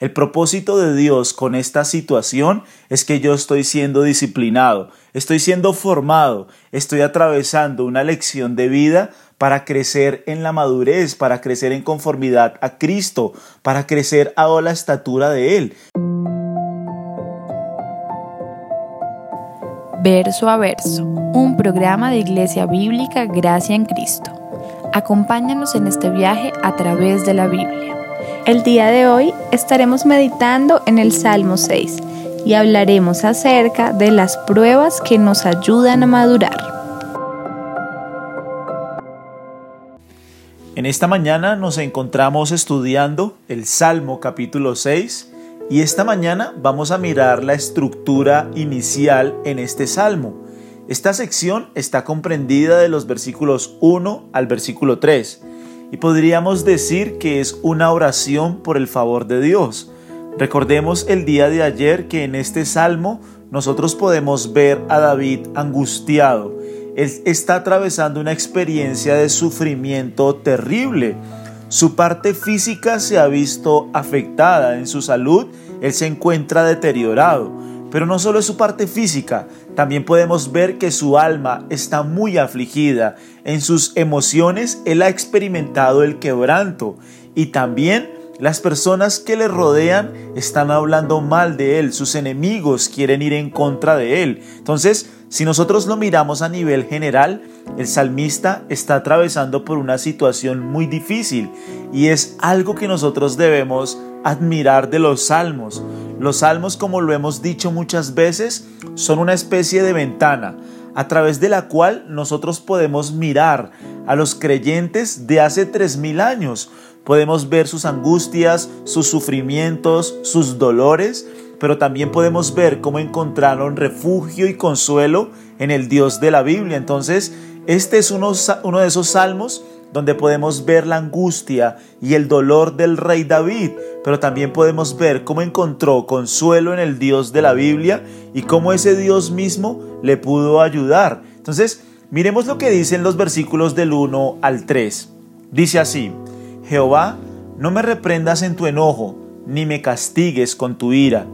El propósito de Dios con esta situación es que yo estoy siendo disciplinado, estoy siendo formado, estoy atravesando una lección de vida para crecer en la madurez, para crecer en conformidad a Cristo, para crecer a la estatura de Él. Verso a verso, un programa de Iglesia Bíblica Gracia en Cristo. Acompáñanos en este viaje a través de la Biblia. El día de hoy estaremos meditando en el Salmo 6 y hablaremos acerca de las pruebas que nos ayudan a madurar. En esta mañana nos encontramos estudiando el Salmo capítulo 6 y esta mañana vamos a mirar la estructura inicial en este Salmo. Esta sección está comprendida de los versículos 1 al versículo 3 y podríamos decir que es una oración por el favor de Dios. Recordemos el día de ayer que en este salmo nosotros podemos ver a David angustiado. Él está atravesando una experiencia de sufrimiento terrible. Su parte física se ha visto afectada en su salud, él se encuentra deteriorado. Pero no solo es su parte física, también podemos ver que su alma está muy afligida. En sus emociones él ha experimentado el quebranto y también las personas que le rodean están hablando mal de él, sus enemigos quieren ir en contra de él. Entonces, si nosotros lo miramos a nivel general, el salmista está atravesando por una situación muy difícil y es algo que nosotros debemos admirar de los salmos. Los salmos, como lo hemos dicho muchas veces, son una especie de ventana a través de la cual nosotros podemos mirar a los creyentes de hace tres mil años. Podemos ver sus angustias, sus sufrimientos, sus dolores, pero también podemos ver cómo encontraron refugio y consuelo en el Dios de la Biblia. Entonces, este es uno, de esos salmos donde podemos ver la angustia y el dolor del rey David, pero también podemos ver cómo encontró consuelo en el Dios de la Biblia y cómo ese Dios mismo le pudo ayudar. Entonces, miremos lo que dicen los versículos del 1 al 3. Dice así, Jehová, no me reprendas en tu enojo, ni me castigues con tu ira.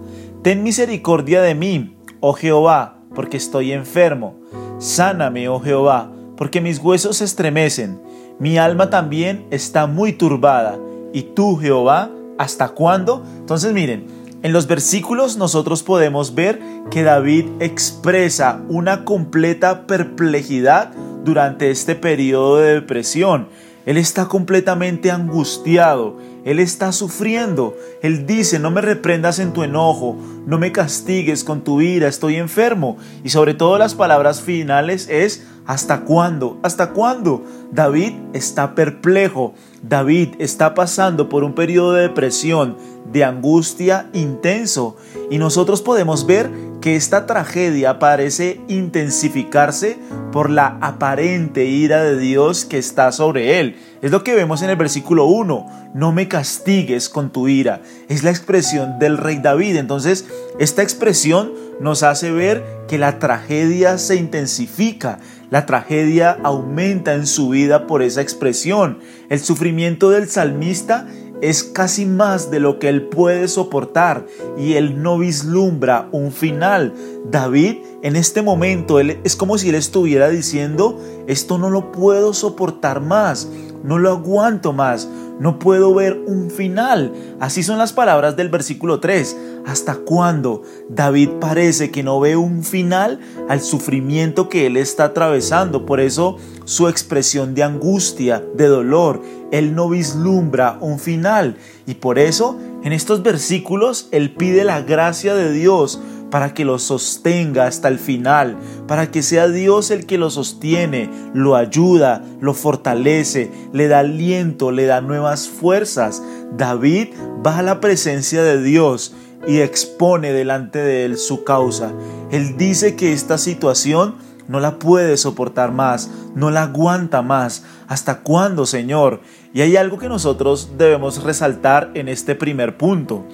Ten misericordia de mí, oh Jehová, porque estoy enfermo. Sáname, oh Jehová, porque mis huesos se estremecen mi alma también está muy turbada. ¿Y tú, Jehová, hasta cuándo? Entonces miren, en los versículos nosotros podemos ver que David expresa una completa perplejidad durante este periodo de depresión. Él está completamente angustiado, él está sufriendo. Él dice, no me reprendas en tu enojo, no me castigues con tu ira, estoy enfermo. Y sobre todo las palabras finales es, ¿hasta cuándo? ¿Hasta cuándo? David está perplejo, David está pasando por un periodo de depresión, de angustia intenso. Y nosotros podemos ver que esta tragedia parece intensificarse por la aparente ira de Dios que está sobre él. Es lo que vemos en el versículo 1. No me castigues con tu ira. Es la expresión del rey David. Entonces, esta expresión nos hace ver que la tragedia se intensifica. La tragedia aumenta en su vida por esa expresión. El sufrimiento del salmista es casi más de lo que él puede soportar y él no vislumbra un final. David en este momento él, es como si él estuviera diciendo, esto no lo puedo soportar más, no lo aguanto más, no puedo ver un final. Así son las palabras del versículo 3. ¿Hasta cuándo David parece que no ve un final al sufrimiento que él está atravesando? Por eso su expresión de angustia, de dolor, él no vislumbra un final. Y por eso en estos versículos él pide la gracia de Dios para que lo sostenga hasta el final, para que sea Dios el que lo sostiene, lo ayuda, lo fortalece, le da aliento, le da nuevas fuerzas. David va a la presencia de Dios y expone delante de él su causa. Él dice que esta situación no la puede soportar más, no la aguanta más. ¿Hasta cuándo, Señor? Y hay algo que nosotros debemos resaltar en este primer punto.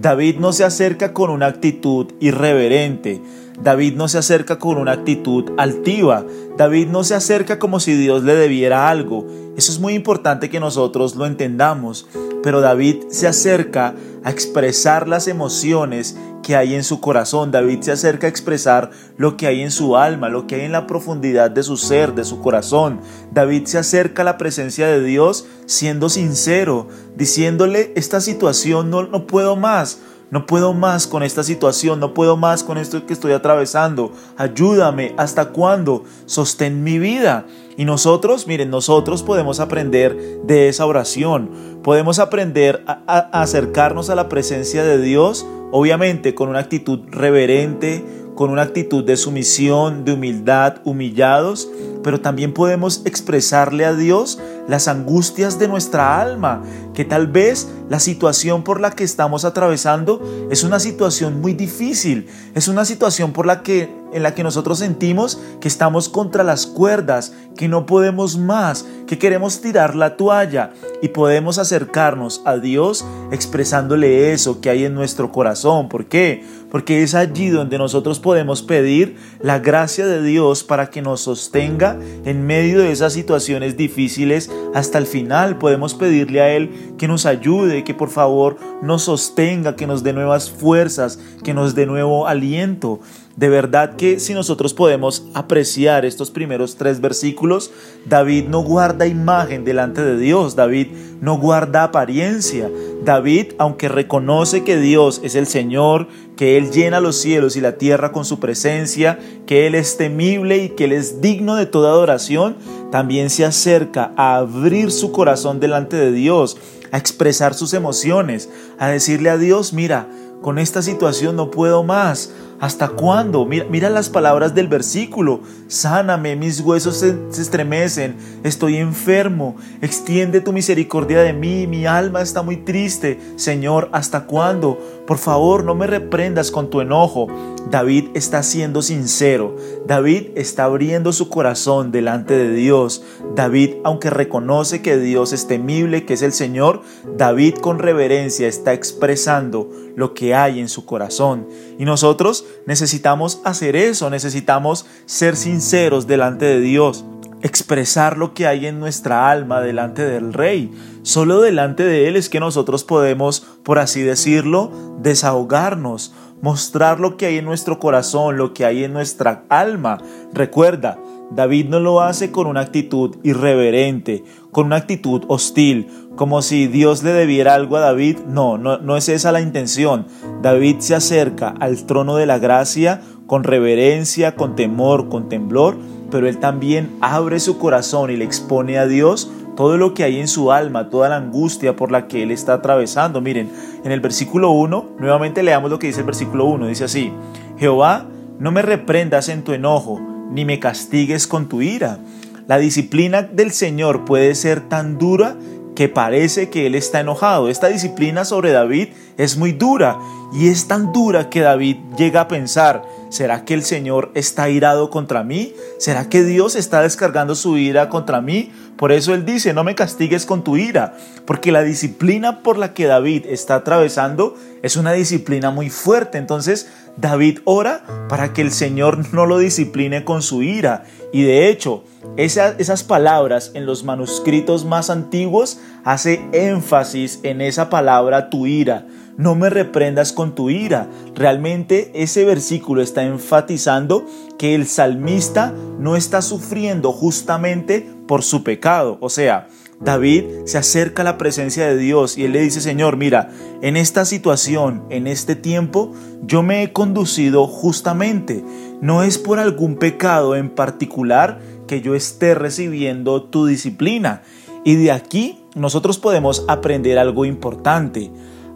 David no se acerca con una actitud irreverente. David no se acerca con una actitud altiva. David no se acerca como si Dios le debiera algo. Eso es muy importante que nosotros lo entendamos. Pero David se acerca a expresar las emociones que hay en su corazón. David se acerca a expresar lo que hay en su alma, lo que hay en la profundidad de su ser, de su corazón. David se acerca a la presencia de Dios siendo sincero, diciéndole, esta situación no, no puedo más. No puedo más con esta situación, no puedo más con esto que estoy atravesando. Ayúdame, ¿hasta cuándo? Sostén mi vida. Y nosotros, miren, nosotros podemos aprender de esa oración. Podemos aprender a, a acercarnos a la presencia de Dios, obviamente con una actitud reverente, con una actitud de sumisión, de humildad, humillados, pero también podemos expresarle a Dios las angustias de nuestra alma, que tal vez la situación por la que estamos atravesando es una situación muy difícil, es una situación por la que en la que nosotros sentimos que estamos contra las cuerdas, que no podemos más, que queremos tirar la toalla y podemos acercarnos a Dios expresándole eso que hay en nuestro corazón. ¿Por qué? Porque es allí donde nosotros podemos pedir la gracia de Dios para que nos sostenga en medio de esas situaciones difíciles hasta el final. Podemos pedirle a Él que nos ayude, que por favor nos sostenga, que nos dé nuevas fuerzas, que nos dé nuevo aliento. De verdad que si nosotros podemos apreciar estos primeros tres versículos, David no guarda imagen delante de Dios, David no guarda apariencia. David, aunque reconoce que Dios es el Señor, que Él llena los cielos y la tierra con su presencia, que Él es temible y que Él es digno de toda adoración, también se acerca a abrir su corazón delante de Dios, a expresar sus emociones, a decirle a Dios, mira, con esta situación no puedo más. ¿Hasta cuándo? Mira, las palabras del versículo. Sáname, mis huesos se, estremecen, estoy enfermo. Extiende tu misericordia de mí, mi alma está muy triste. Señor, ¿hasta cuándo? Por favor, no me reprendas con tu enojo. David está siendo sincero. David está abriendo su corazón delante de Dios. David, aunque reconoce que Dios es temible, que es el Señor, David con reverencia está expresando lo que hay en su corazón. Y nosotros necesitamos hacer eso, necesitamos ser sinceros delante de Dios expresar lo que hay en nuestra alma delante del Rey. Solo delante de Él es que nosotros podemos, por así decirlo, desahogarnos, mostrar lo que hay en nuestro corazón, lo que hay en nuestra alma. Recuerda, David no lo hace con una actitud irreverente, con una actitud hostil, como si Dios le debiera algo a David. No, no, no es esa la intención. David se acerca al trono de la gracia con reverencia, con temor, con temblor, pero él también abre su corazón y le expone a Dios todo lo que hay en su alma, toda la angustia por la que él está atravesando. Miren, en el versículo 1, nuevamente leamos lo que dice el versículo 1, dice así, Jehová, no me reprendas en tu enojo, ni me castigues con tu ira. La disciplina del Señor puede ser tan dura que parece que él está enojado. Esta disciplina sobre David es muy dura y es tan dura que David llega a pensar, ¿será que el Señor está irado contra mí? ¿Será que Dios está descargando su ira contra mí? Por eso él dice, no me castigues con tu ira, porque la disciplina por la que David está atravesando es una disciplina muy fuerte. Entonces David ora para que el Señor no lo discipline con su ira. Y de hecho, esas palabras en los manuscritos más antiguos hace énfasis en esa palabra tu ira. No me reprendas con tu ira. Realmente ese versículo está enfatizando que el salmista no está sufriendo justamente por su pecado. O sea, David se acerca a la presencia de Dios y él le dice, Señor, mira, en esta situación, en este tiempo, yo me he conducido justamente. No es por algún pecado en particular que yo esté recibiendo tu disciplina. Y de aquí nosotros podemos aprender algo importante.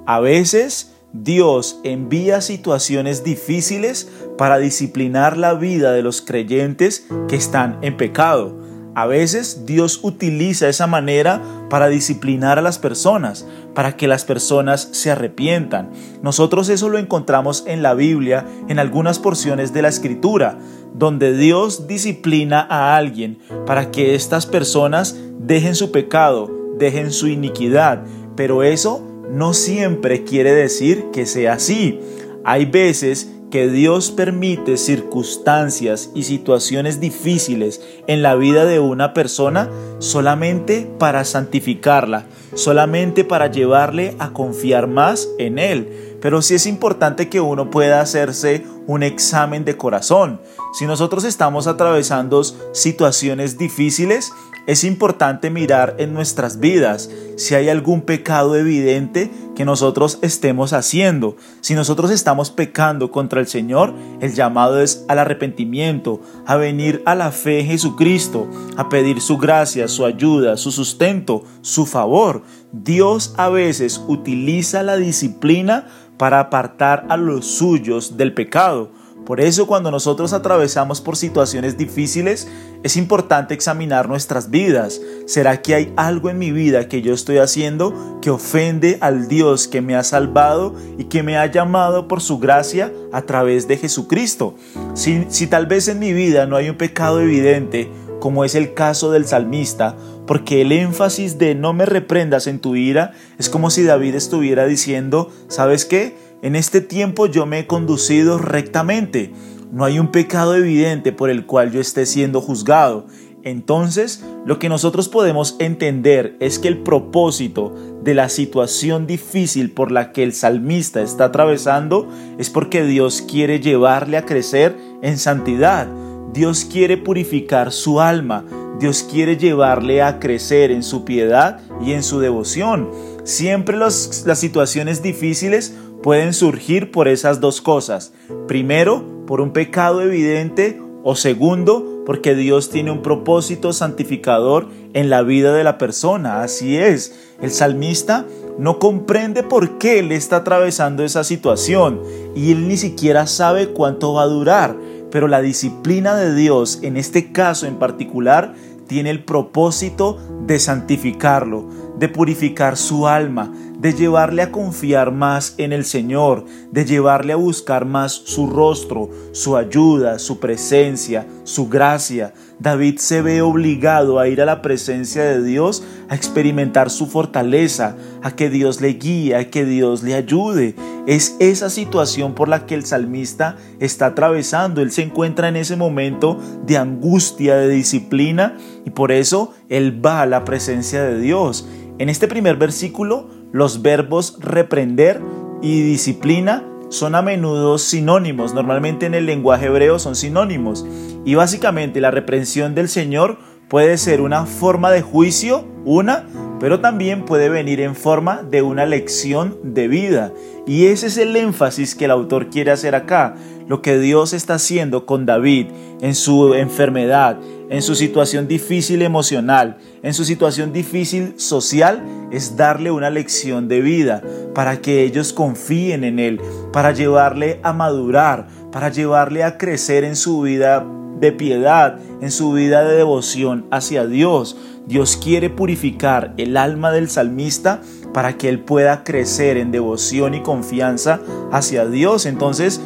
A veces Dios envía situaciones difíciles para disciplinar la vida de los creyentes que están en pecado. A veces Dios utiliza esa manera para disciplinar a las personas, para que las personas se arrepientan. Nosotros eso lo encontramos en la Biblia, en algunas porciones de la Escritura, donde Dios disciplina a alguien para que estas personas dejen su pecado, dejen su iniquidad, pero eso no siempre quiere decir que sea así. Hay veces que Dios permite circunstancias y situaciones difíciles en la vida de una persona solamente para santificarla, solamente para llevarle a confiar más en Él. Pero sí es importante que uno pueda hacerse un examen de corazón. Si nosotros estamos atravesando situaciones difíciles, es importante mirar en nuestras vidas si hay algún pecado evidente que nosotros estemos haciendo. Si nosotros estamos pecando contra el Señor, el llamado es al arrepentimiento, a venir a la fe en Jesucristo, a pedir su gracia, su ayuda, su sustento, su favor. Dios a veces utiliza la disciplina para apartar a los suyos del pecado. Por eso cuando nosotros atravesamos por situaciones difíciles, es importante examinar nuestras vidas. ¿Será que hay algo en mi vida que yo estoy haciendo que ofende al Dios que me ha salvado y que me ha llamado por su gracia a través de Jesucristo? Si, si tal vez en mi vida no hay un pecado evidente, como es el caso del salmista, porque el énfasis de no me reprendas en tu ira es como si David estuviera diciendo, ¿sabes qué? En este tiempo yo me he conducido rectamente. No hay un pecado evidente por el cual yo esté siendo juzgado. Entonces, lo que nosotros podemos entender es que el propósito de la situación difícil por la que el salmista está atravesando es porque Dios quiere llevarle a crecer en santidad. Dios quiere purificar su alma. Dios quiere llevarle a crecer en su piedad y en su devoción. Siempre las situaciones difíciles pueden surgir por esas dos cosas. Primero, por un pecado evidente o segundo, porque Dios tiene un propósito santificador en la vida de la persona. Así es, el salmista no comprende por qué le está atravesando esa situación y él ni siquiera sabe cuánto va a durar. Pero la disciplina de Dios, en este caso en particular, tiene el propósito de santificarlo, de purificar su alma, de llevarle a confiar más en el Señor, de llevarle a buscar más su rostro, su ayuda, su presencia, su gracia. David se ve obligado a ir a la presencia de Dios, a experimentar su fortaleza, a que Dios le guíe, a que Dios le ayude. Es esa situación por la que el salmista está atravesando. Él se encuentra en ese momento de angustia, de disciplina, y por eso él va a la presencia de Dios. En este primer versículo los verbos reprender y disciplina son a menudo sinónimos, normalmente en el lenguaje hebreo son sinónimos. Y básicamente la reprensión del Señor puede ser una forma de juicio, una, pero también puede venir en forma de una lección de vida. Y ese es el énfasis que el autor quiere hacer acá, lo que Dios está haciendo con David en su enfermedad, en su situación difícil emocional, en su situación difícil social, es darle una lección de vida para que ellos confíen en Él, para llevarle a madurar, para llevarle a crecer en su vida de piedad, en su vida de devoción hacia Dios. Dios quiere purificar el alma del salmista para que él pueda crecer en devoción y confianza hacia Dios. Entonces,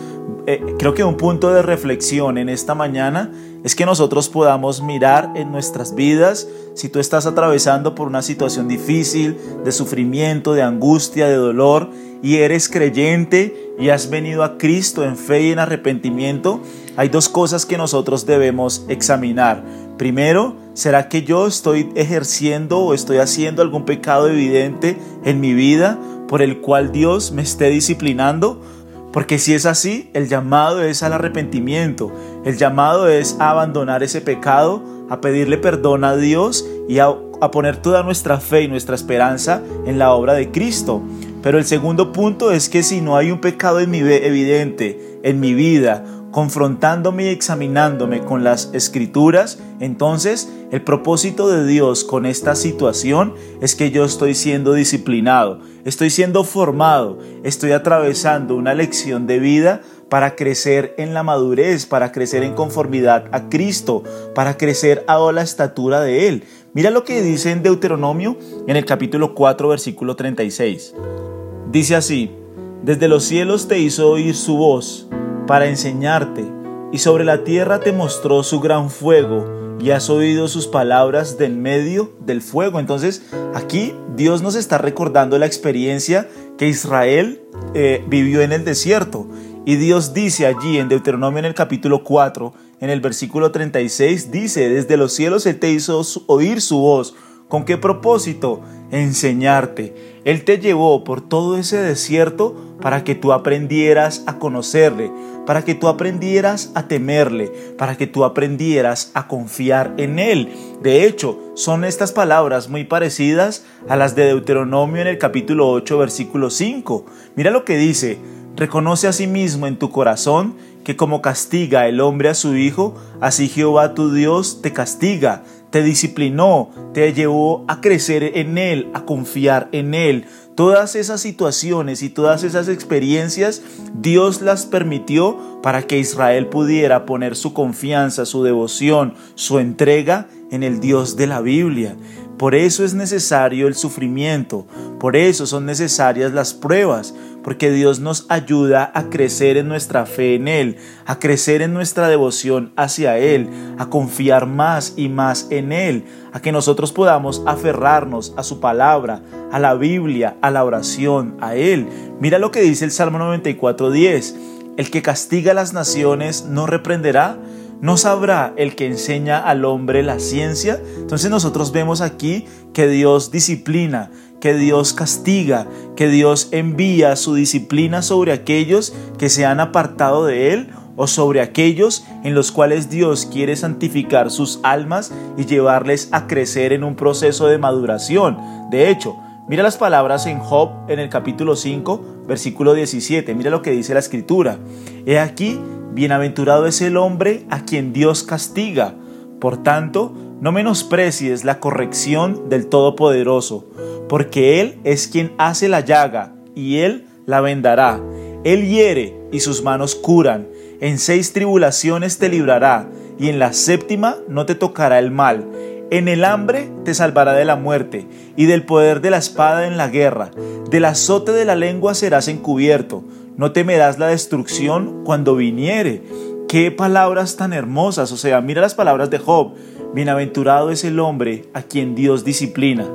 eh, creo que un punto de reflexión en esta mañana es que nosotros podamos mirar en nuestras vidas si tú estás atravesando por una situación difícil, de sufrimiento, de angustia, de dolor, y eres creyente y has venido a Cristo en fe y en arrepentimiento, hay dos cosas que nosotros debemos examinar. Primero, ¿será que yo estoy ejerciendo o estoy haciendo algún pecado evidente en mi vida por el cual Dios me esté disciplinando? Porque si es así, el llamado es al arrepentimiento, el llamado es a abandonar ese pecado, a pedirle perdón a Dios y a, poner toda nuestra fe y nuestra esperanza en la obra de Cristo. Pero el segundo punto es que si no hay un pecado en mi, evidente en mi vida, confrontándome y examinándome con las escrituras, entonces el propósito de Dios con esta situación es que yo estoy siendo disciplinado, estoy siendo formado, estoy atravesando una lección de vida para crecer en la madurez, para crecer en conformidad a Cristo, para crecer a la estatura de Él. Mira lo que dice en Deuteronomio en el capítulo 4 versículo 36. Dice así, desde los cielos te hizo oír su voz para enseñarte, y sobre la tierra te mostró su gran fuego y has oído sus palabras del medio del fuego. Entonces aquí Dios nos está recordando la experiencia que Israel eh, vivió en el desierto. Y Dios dice allí en Deuteronomio en el capítulo 4, en el versículo 36, dice, desde los cielos Él te hizo oír su voz. ¿Con qué propósito? Enseñarte. Él te llevó por todo ese desierto para que tú aprendieras a conocerle, para que tú aprendieras a temerle, para que tú aprendieras a confiar en Él. De hecho, son estas palabras muy parecidas a las de Deuteronomio en el capítulo 8, versículo 5. Mira lo que dice, reconoce a sí mismo en tu corazón que como castiga el hombre a su hijo, así Jehová tu Dios te castiga, te disciplinó, te llevó a crecer en Él, a confiar en Él. Todas esas situaciones y todas esas experiencias Dios las permitió para que Israel pudiera poner su confianza, su devoción, su entrega en el Dios de la Biblia. Por eso es necesario el sufrimiento, por eso son necesarias las pruebas, porque Dios nos ayuda a crecer en nuestra fe en Él, a crecer en nuestra devoción hacia Él, a confiar más y más en Él, a que nosotros podamos aferrarnos a su palabra, a la Biblia, a la oración, a Él. Mira lo que dice el Salmo 94.10, el que castiga a las naciones no reprenderá, ¿No sabrá el que enseña al hombre la ciencia? Entonces nosotros vemos aquí que Dios disciplina, que Dios castiga, que Dios envía su disciplina sobre aquellos que se han apartado de Él o sobre aquellos en los cuales Dios quiere santificar sus almas y llevarles a crecer en un proceso de maduración. De hecho, mira las palabras en Job en el capítulo 5, versículo 17, mira lo que dice la escritura. He aquí Bienaventurado es el hombre a quien Dios castiga. Por tanto, no menosprecies la corrección del Todopoderoso, porque Él es quien hace la llaga, y Él la vendará. Él hiere y sus manos curan. En seis tribulaciones te librará, y en la séptima no te tocará el mal. En el hambre te salvará de la muerte, y del poder de la espada en la guerra. Del azote de la lengua serás encubierto no temerás la destrucción cuando viniere. Qué palabras tan hermosas, o sea, mira las palabras de Job. Bienaventurado es el hombre a quien Dios disciplina.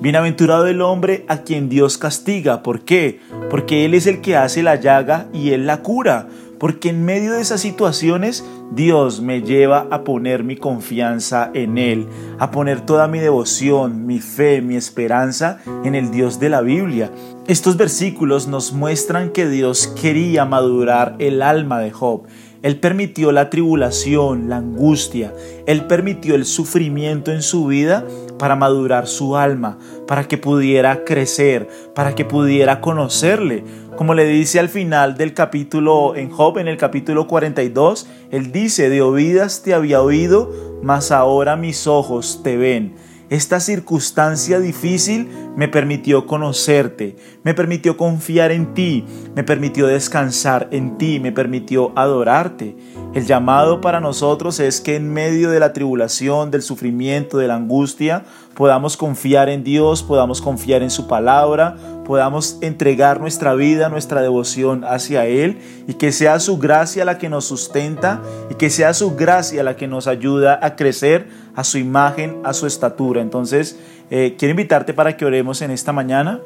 Bienaventurado el hombre a quien Dios castiga. ¿Por qué? Porque Él es el que hace la llaga y Él la cura porque en medio de esas situaciones Dios me lleva a poner mi confianza en Él, a poner toda mi devoción, mi fe, mi esperanza en el Dios de la Biblia. Estos versículos nos muestran que Dios quería madurar el alma de Job. Él permitió la tribulación, la angustia, Él permitió el sufrimiento en su vida para madurar su alma, para que pudiera crecer, para que pudiera conocerle. Como le dice al final del capítulo en Job, en el capítulo 42, Él dice, de oídas te había oído, mas ahora mis ojos te ven. Esta circunstancia difícil me permitió conocerte, me permitió confiar en ti, me permitió descansar en ti, me permitió adorarte. El llamado para nosotros es que en medio de la tribulación, del sufrimiento, de la angustia, podamos confiar en Dios, podamos confiar en su palabra, podamos entregar nuestra vida, nuestra devoción hacia Él y que sea su gracia la que nos sustenta y que sea su gracia la que nos ayuda a crecer a su imagen, a su estatura. Entonces, eh, quiero invitarte para que oremos en esta mañana.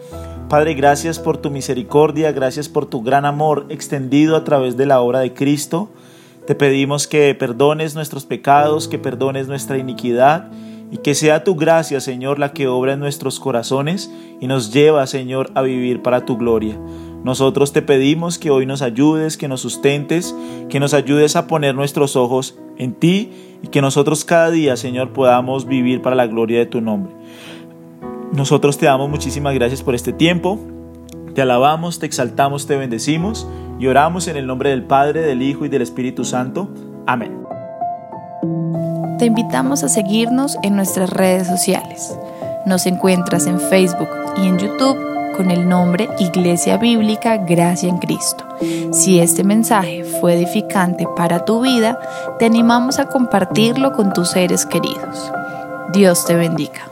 Padre, gracias por tu misericordia, gracias por tu gran amor extendido a través de la obra de Cristo. Te pedimos que perdones nuestros pecados, que perdones nuestra iniquidad y que sea tu gracia, Señor, la que obra en nuestros corazones y nos lleva, Señor, a vivir para tu gloria. Nosotros te pedimos que hoy nos ayudes, que nos sustentes, que nos ayudes a poner nuestros ojos en ti y que nosotros cada día, Señor, podamos vivir para la gloria de tu nombre. Nosotros te damos muchísimas gracias por este tiempo. Te alabamos, te exaltamos, te bendecimos y oramos en el nombre del Padre, del Hijo y del Espíritu Santo. Amén te invitamos a seguirnos en nuestras redes sociales. Nos encuentras en Facebook y en YouTube con el nombre Iglesia Bíblica Gracia en Cristo. Si este mensaje fue edificante para tu vida, te animamos a compartirlo con tus seres queridos. Dios te bendiga.